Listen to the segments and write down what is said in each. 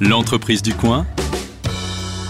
L'entreprise du coin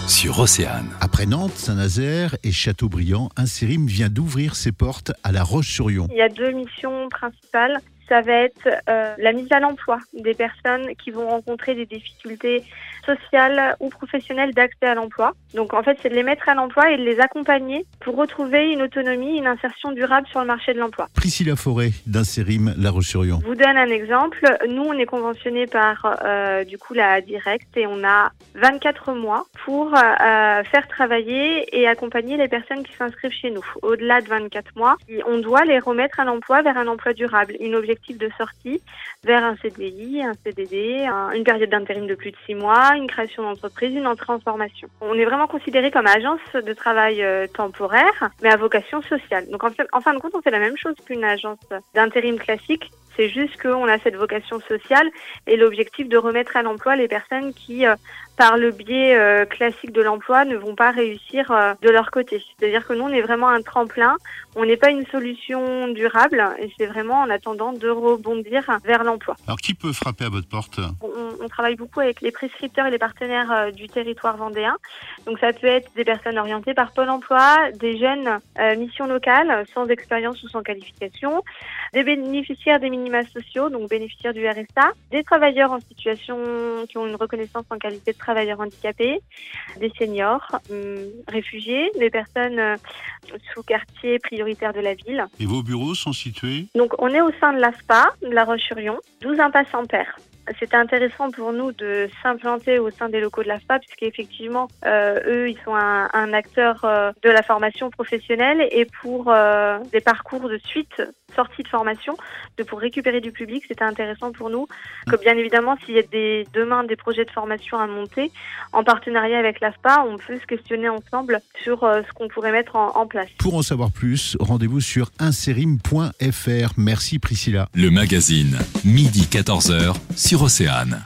sur Océane. Après Nantes, Saint-Nazaire et Châteaubriand, Insérim vient d'ouvrir ses portes à La Roche-sur-Yon. Il y a deux missions principales ça va être euh, la mise à l'emploi des personnes qui vont rencontrer des difficultés sociales ou professionnelles d'accès à l'emploi. Donc en fait, c'est de les mettre à l'emploi et de les accompagner pour retrouver une autonomie, une insertion durable sur le marché de l'emploi. Priscilla Forêt d'Insérim La Roche-sur-Yon. Je vous donne un exemple. Nous, on est conventionné par euh, du coup la Direct et on a 24 mois pour euh, faire travailler et accompagner les personnes qui s'inscrivent chez nous. Au-delà de 24 mois, on doit les remettre à l'emploi vers un emploi durable. Une de sortie vers un CDI, un CDD, une période d'intérim de plus de six mois, une création d'entreprise, une entrée en formation. On est vraiment considéré comme agence de travail euh, temporaire, mais à vocation sociale. Donc en, en fin de compte, on fait la même chose qu'une agence d'intérim classique, c'est juste qu'on a cette vocation sociale et l'objectif de remettre à l'emploi les personnes qui, euh, par le biais euh, classique de l'emploi, ne vont pas réussir euh, de leur côté. C'est-à-dire que nous, on est vraiment un tremplin, on n'est pas une solution durable et c'est vraiment en attendant de rebondir vers l'emploi. Alors qui peut frapper à votre porte? On, travaille beaucoup avec les prescripteurs et les partenaires du territoire vendéen. Donc ça peut être des personnes orientées par Pôle Emploi, des jeunes missions locales sans expérience ou sans qualification, des bénéficiaires des minima sociaux, donc bénéficiaires du RSA, des travailleurs en situation qui ont une reconnaissance en qualité de travailleurs handicapés, des seniors, hum, réfugiés, des personnes euh, sous quartier prioritaire de la ville. Et vos bureaux sont situés? Donc on est au sein de l'ASPA, de la Roche-sur-Yon, 12 impasse en père c'était intéressant pour nous de s'implanter au sein des locaux de l'AFPA, puisqu'effectivement, euh, eux, ils sont un, acteur euh, de la formation professionnelle et pour euh, des parcours de suite sortie de formation, de pour récupérer du public, c'était intéressant pour nous. Que bien évidemment, s'il y a des, demain des projets de formation à monter, en partenariat avec l'AFPA, on peut se questionner ensemble sur euh, ce qu'on pourrait mettre en, en, place. Pour en savoir plus, rendez-vous sur inserim.fr. Merci Priscilla. Le magazine, midi 14h sur Océane.